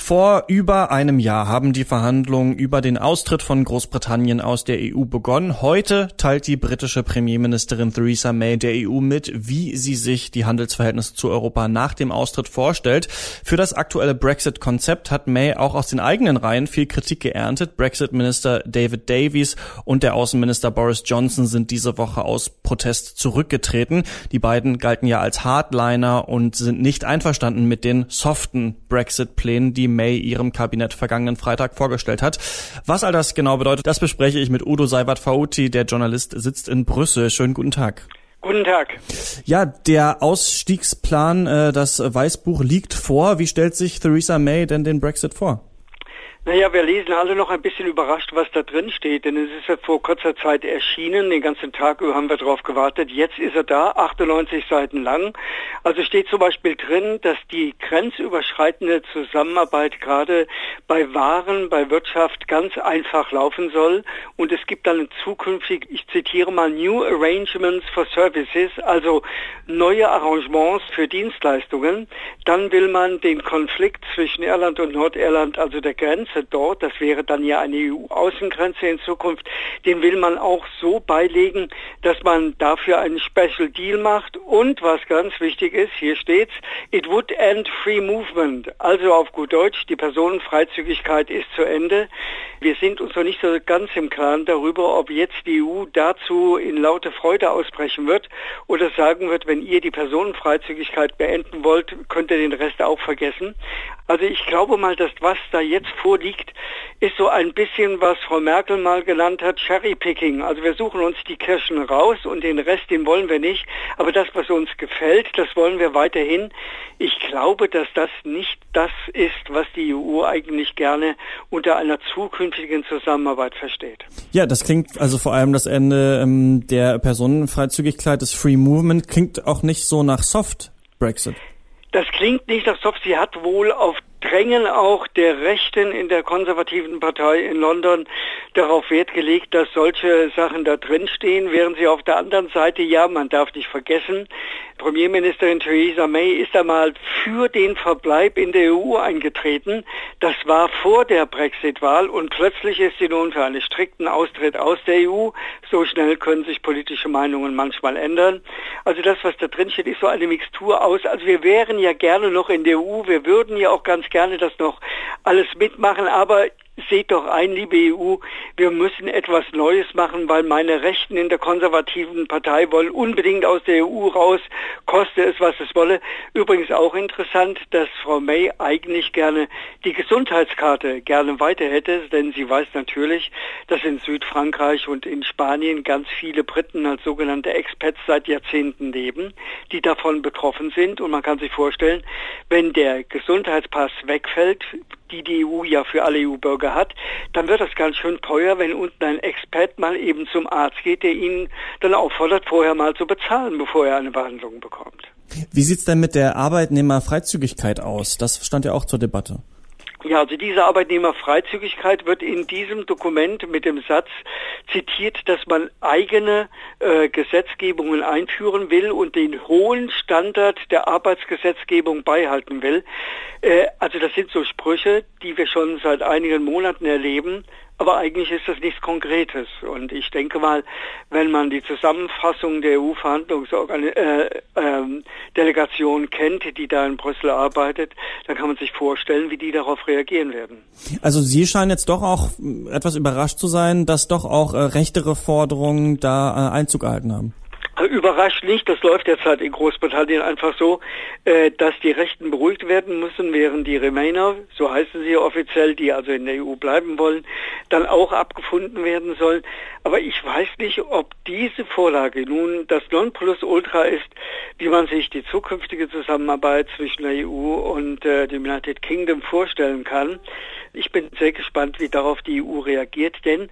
Vor über einem Jahr haben die Verhandlungen über den Austritt von Großbritannien aus der EU begonnen. Heute teilt die britische Premierministerin Theresa May der EU mit, wie sie sich die Handelsverhältnisse zu Europa nach dem Austritt vorstellt. Für das aktuelle Brexit-Konzept hat May auch aus den eigenen Reihen viel Kritik geerntet. Brexit-Minister David Davies und der Außenminister Boris Johnson sind diese Woche aus Protest zurückgetreten. Die beiden galten ja als Hardliner und sind nicht einverstanden mit den soften Brexit-Plänen, die May ihrem Kabinett vergangenen Freitag vorgestellt hat. Was all das genau bedeutet, das bespreche ich mit Udo Seiwert-Fauti. Der Journalist sitzt in Brüssel. Schönen guten Tag. Guten Tag. Ja, der Ausstiegsplan, äh, das Weißbuch liegt vor. Wie stellt sich Theresa May denn den Brexit vor? Naja, wir lesen alle noch ein bisschen überrascht, was da drin steht, denn es ist ja vor kurzer Zeit erschienen, den ganzen Tag über haben wir darauf gewartet. Jetzt ist er da, 98 Seiten lang. Also steht zum Beispiel drin, dass die grenzüberschreitende Zusammenarbeit gerade bei Waren, bei Wirtschaft ganz einfach laufen soll und es gibt dann zukünftig, ich zitiere mal, New Arrangements for Services, also neue Arrangements für Dienstleistungen. Dann will man den Konflikt zwischen Irland und Nordirland, also der Grenze, Grenze dort, das wäre dann ja eine EU-Außengrenze in Zukunft, den will man auch so beilegen, dass man dafür einen Special Deal macht und was ganz wichtig ist, hier steht's, it would end free movement. Also auf gut Deutsch, die Personenfreizügigkeit ist zu Ende. Wir sind uns noch nicht so ganz im Klaren darüber, ob jetzt die EU dazu in laute Freude ausbrechen wird oder sagen wird, wenn ihr die Personenfreizügigkeit beenden wollt, könnt ihr den Rest auch vergessen. Also ich glaube mal, dass was da jetzt vorliegt, ist so ein bisschen, was Frau Merkel mal genannt hat, Cherry-Picking. Also wir suchen uns die Kirschen raus und den Rest, den wollen wir nicht. Aber das, was uns gefällt, das wollen wir weiterhin. Ich glaube, dass das nicht das ist, was die EU eigentlich gerne unter einer zukünftigen Zusammenarbeit versteht. Ja, das klingt also vor allem das Ende ähm, der Personenfreizügigkeit, des Free Movement, klingt auch nicht so nach Soft Brexit. Das klingt nicht nach Soft. Sie hat wohl auf Drängen auch der Rechten in der konservativen Partei in London darauf Wert gelegt, dass solche Sachen da drin stehen, während sie auf der anderen Seite, ja, man darf nicht vergessen, Premierministerin Theresa May ist einmal für den Verbleib in der EU eingetreten. Das war vor der Brexit-Wahl und plötzlich ist sie nun für einen strikten Austritt aus der EU. So schnell können sich politische Meinungen manchmal ändern. Also das, was da drin steht, ist so eine Mixtur aus. Also wir wären ja gerne noch in der EU, wir würden ja auch ganz gerne das noch alles mitmachen, aber seht doch ein, liebe EU, wir müssen etwas Neues machen, weil meine Rechten in der konservativen Partei wollen unbedingt aus der EU raus, koste es, was es wolle. Übrigens auch interessant, dass Frau May eigentlich gerne die Gesundheitskarte gerne weiter hätte, denn sie weiß natürlich, dass in Südfrankreich und in Spanien ganz viele Briten als sogenannte Expats seit Jahrzehnten leben, die davon betroffen sind. Und man kann sich vorstellen, wenn der Gesundheitspass wegfällt, die die EU ja für alle EU-Bürger hat, dann wird das ganz schön teuer, wenn unten ein Expert mal eben zum Arzt geht, der ihn dann auffordert, vorher mal zu bezahlen, bevor er eine Behandlung bekommt. Wie sieht's denn mit der Arbeitnehmerfreizügigkeit aus? Das stand ja auch zur Debatte. Ja, also diese Arbeitnehmerfreizügigkeit wird in diesem Dokument mit dem Satz zitiert, dass man eigene äh, Gesetzgebungen einführen will und den hohen Standard der Arbeitsgesetzgebung beibehalten will. Äh, also das sind so Sprüche, die wir schon seit einigen Monaten erleben. Aber eigentlich ist das nichts Konkretes. Und ich denke mal, wenn man die Zusammenfassung der EU-Verhandlungsdelegation äh, äh, kennt, die da in Brüssel arbeitet, dann kann man sich vorstellen, wie die darauf reagieren werden. Also Sie scheinen jetzt doch auch etwas überrascht zu sein, dass doch auch äh, rechtere Forderungen da äh, Einzug erhalten haben. Überrascht nicht, das läuft derzeit in Großbritannien einfach so, äh, dass die Rechten beruhigt werden müssen, während die Remainer, so heißen sie offiziell, die also in der EU bleiben wollen, dann auch abgefunden werden sollen. Aber ich weiß nicht, ob diese Vorlage nun das Nonplusultra ist, wie man sich die zukünftige Zusammenarbeit zwischen der EU und äh, dem United Kingdom vorstellen kann. Ich bin sehr gespannt, wie darauf die EU reagiert, denn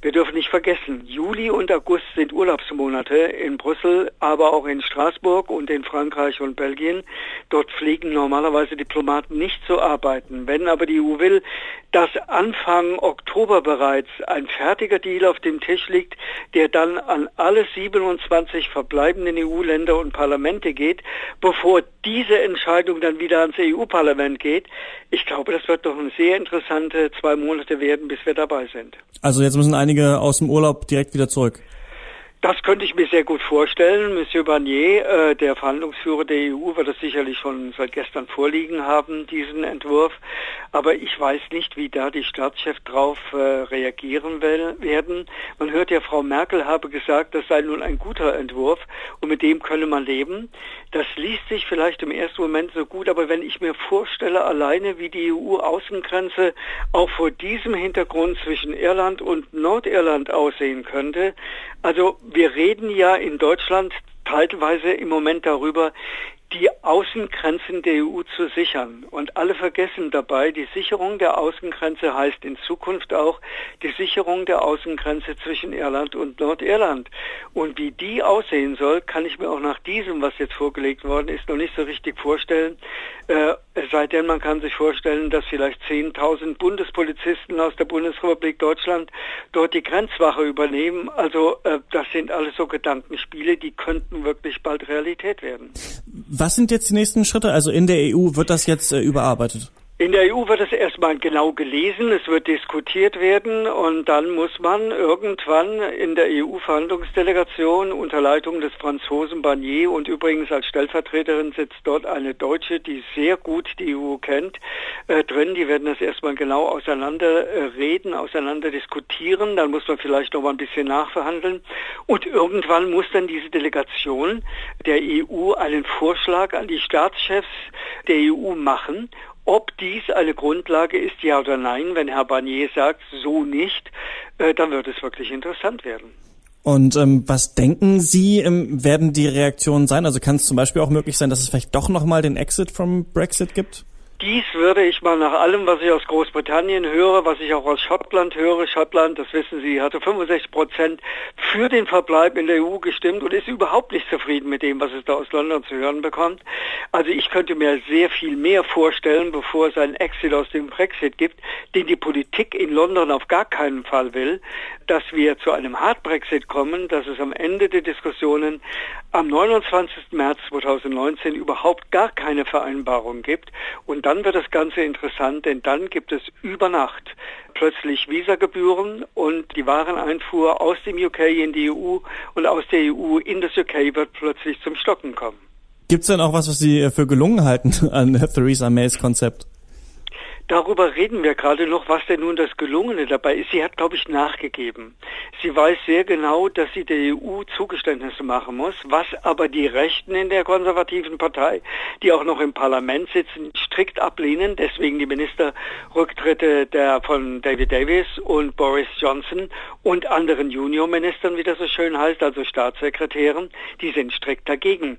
Wir dürfen nicht vergessen, Juli und August sind Urlaubsmonate in Brüssel, aber auch in Straßburg und in Frankreich und Belgien. Dort pflegen normalerweise Diplomaten nicht zu arbeiten. Wenn aber die EU will, dass Anfang Oktober bereits ein fertiger Deal auf dem Tisch liegt, der dann an alle 27 verbleibenden EU-Länder und Parlamente geht, bevor diese Entscheidung dann wieder ans EU-Parlament geht, ich glaube, das wird doch eine sehr interessante zwei Monate werden, bis wir dabei sind. Also jetzt müssen aus dem Urlaub direkt wieder zurück. Das könnte ich mir sehr gut vorstellen. Monsieur Barnier, äh, der Verhandlungsführer der EU, wird es sicherlich schon seit gestern vorliegen haben, diesen Entwurf. Aber ich weiß nicht, wie da die Staatschefs drauf äh, reagieren will, werden. Man hört ja, Frau Merkel habe gesagt, das sei nun ein guter Entwurf und mit dem könne man leben. Das liest sich vielleicht im ersten Moment so gut, aber wenn ich mir vorstelle, alleine wie die EU-Außengrenze auch vor diesem Hintergrund zwischen Irland und Nordirland aussehen könnte, also wir reden ja in Deutschland teilweise im Moment darüber, die Außengrenzen der EU zu sichern. Und alle vergessen dabei, die Sicherung der Außengrenze heißt in Zukunft auch die Sicherung der Außengrenze zwischen Irland und Nordirland. Und wie die aussehen soll, kann ich mir auch nach diesem, was jetzt vorgelegt worden ist, noch nicht so richtig vorstellen. Äh, es sei denn, man kann sich vorstellen, dass vielleicht 10.000 Bundespolizisten aus der Bundesrepublik Deutschland dort die Grenzwache übernehmen. Also äh, das sind alles so Gedankenspiele, die könnten wirklich bald Realität werden. Was sind jetzt die nächsten Schritte? Also in der EU wird das jetzt äh, überarbeitet? In der EU wird es erstmal genau gelesen, es wird diskutiert werden und dann muss man irgendwann in der EU-Verhandlungsdelegation unter Leitung des Franzosen Barnier und übrigens als Stellvertreterin sitzt dort eine Deutsche, die sehr gut die EU kennt, äh, drin. Die werden das erstmal genau auseinander äh, reden, auseinander diskutieren. Dann muss man vielleicht noch mal ein bisschen nachverhandeln und irgendwann muss dann diese Delegation der EU einen Vorschlag an die Staatschefs der EU machen ob dies eine Grundlage ist, ja oder nein, wenn Herr Barnier sagt, so nicht, äh, dann wird es wirklich interessant werden. Und ähm, was denken Sie, ähm, werden die Reaktionen sein? Also kann es zum Beispiel auch möglich sein, dass es vielleicht doch nochmal den Exit vom Brexit gibt? Dies würde ich mal nach allem, was ich aus Großbritannien höre, was ich auch aus Schottland höre, Schottland, das wissen Sie, hatte 65 Prozent für den Verbleib in der EU gestimmt und ist überhaupt nicht zufrieden mit dem, was es da aus London zu hören bekommt. Also ich könnte mir sehr viel mehr vorstellen, bevor es einen Exit aus dem Brexit gibt, den die Politik in London auf gar keinen Fall will, dass wir zu einem Hard Brexit kommen, dass es am Ende der Diskussionen am 29. März 2019 überhaupt gar keine Vereinbarung gibt und dann wird das Ganze interessant, denn dann gibt es über Nacht plötzlich Visagebühren und die Wareneinfuhr aus dem UK in die EU und aus der EU in das UK wird plötzlich zum Stocken kommen. Gibt es denn auch was, was Sie für gelungen halten an Theresa Mays Konzept? Darüber reden wir gerade noch, was denn nun das Gelungene dabei ist. Sie hat, glaube ich, nachgegeben. Sie weiß sehr genau, dass sie der EU Zugeständnisse machen muss, was aber die Rechten in der konservativen Partei, die auch noch im Parlament sitzen, strikt ablehnen. Deswegen die Ministerrücktritte der, von David Davis und Boris Johnson und anderen Juniorministern, wie das so schön heißt, also Staatssekretären, die sind strikt dagegen.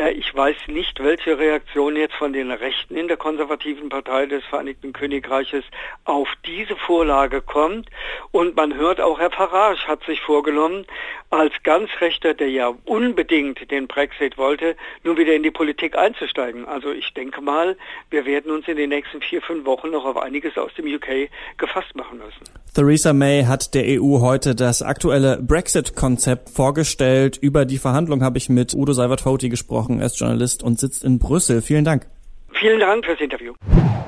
Äh, ich weiß nicht, welche Reaktion jetzt von den Rechten in der konservativen Partei des Vereinigten Königreiches auf diese Vorlage kommt. Und man hört auch, Herr Farage hat sich vorgenommen, als ganz Rechter, der ja unbedingt den Brexit wollte, nun wieder in die Politik einzusteigen. Also ich denke mal, wir werden uns in den nächsten vier, fünf Wochen noch auf einiges aus dem UK gefasst machen müssen. Theresa May hat der EU heute das aktuelle Brexit-Konzept vorgestellt. Über die Verhandlung habe ich mit Udo Seibert-Foti gesprochen. Er ist Journalist und sitzt in Brüssel. Vielen Dank. Vielen Dank fürs Interview.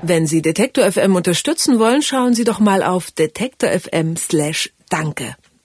Wenn Sie Detektor FM unterstützen wollen, schauen Sie doch mal auf detektor FM slash Danke.